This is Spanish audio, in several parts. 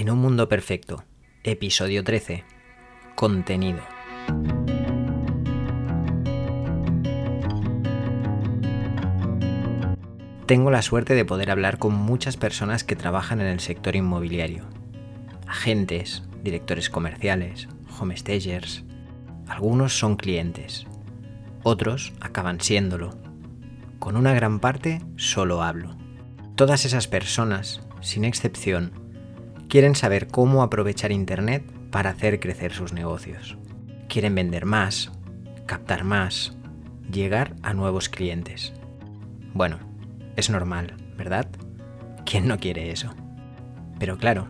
En un mundo perfecto, episodio 13. Contenido. Tengo la suerte de poder hablar con muchas personas que trabajan en el sector inmobiliario. Agentes, directores comerciales, homestagers. Algunos son clientes. Otros acaban siéndolo. Con una gran parte solo hablo. Todas esas personas, sin excepción, quieren saber cómo aprovechar Internet para hacer crecer sus negocios. Quieren vender más, captar más, llegar a nuevos clientes. Bueno, es normal, ¿verdad? ¿Quién no quiere eso? Pero claro,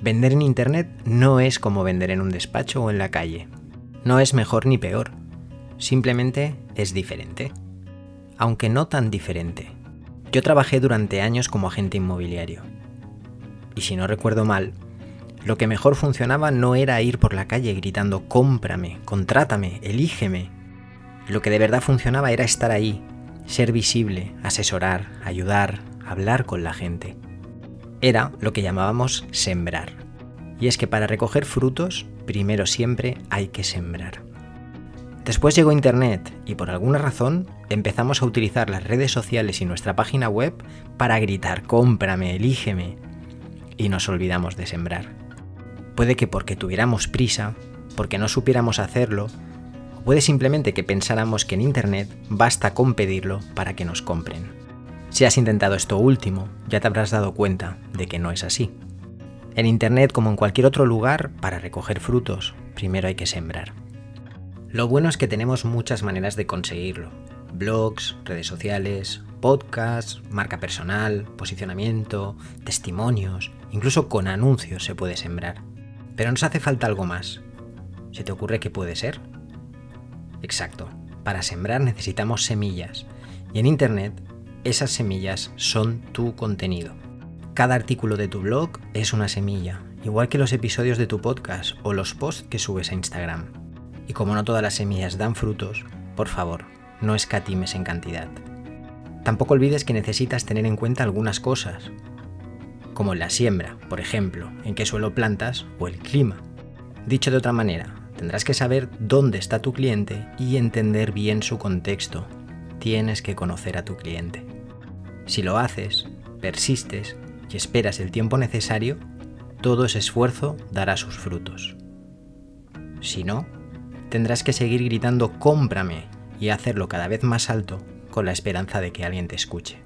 vender en Internet no es como vender en un despacho o en la calle. No es mejor ni peor, simplemente es diferente. Aunque no tan diferente. Yo trabajé durante años como agente inmobiliario y si no recuerdo mal, lo que mejor funcionaba no era ir por la calle gritando cómprame, contrátame, elígeme. Lo que de verdad funcionaba era estar ahí, ser visible, asesorar, ayudar, hablar con la gente. Era lo que llamábamos sembrar. Y es que para recoger frutos, primero siempre hay que sembrar. Después llegó Internet y por alguna razón empezamos a utilizar las redes sociales y nuestra página web para gritar cómprame, elígeme, y nos olvidamos de sembrar. Puede que porque tuviéramos prisa, porque no supiéramos hacerlo, o puede simplemente que pensáramos que en Internet basta con pedirlo para que nos compren. Si has intentado esto último, ya te habrás dado cuenta de que no es así. En Internet, como en cualquier otro lugar, para recoger frutos, primero hay que sembrar. Lo bueno es que tenemos muchas maneras de conseguirlo. Blogs, redes sociales, podcasts, marca personal, posicionamiento, testimonios, incluso con anuncios se puede sembrar. Pero nos hace falta algo más. ¿Se te ocurre qué puede ser? Exacto, para sembrar necesitamos semillas y en Internet esas semillas son tu contenido. Cada artículo de tu blog es una semilla, igual que los episodios de tu podcast o los posts que subes a Instagram. Y como no todas las semillas dan frutos, por favor, no escatimes en cantidad. Tampoco olvides que necesitas tener en cuenta algunas cosas, como la siembra, por ejemplo, en qué suelo plantas o el clima. Dicho de otra manera, tendrás que saber dónde está tu cliente y entender bien su contexto. Tienes que conocer a tu cliente. Si lo haces, persistes y esperas el tiempo necesario, todo ese esfuerzo dará sus frutos. Si no, tendrás que seguir gritando cómprame y hacerlo cada vez más alto con la esperanza de que alguien te escuche.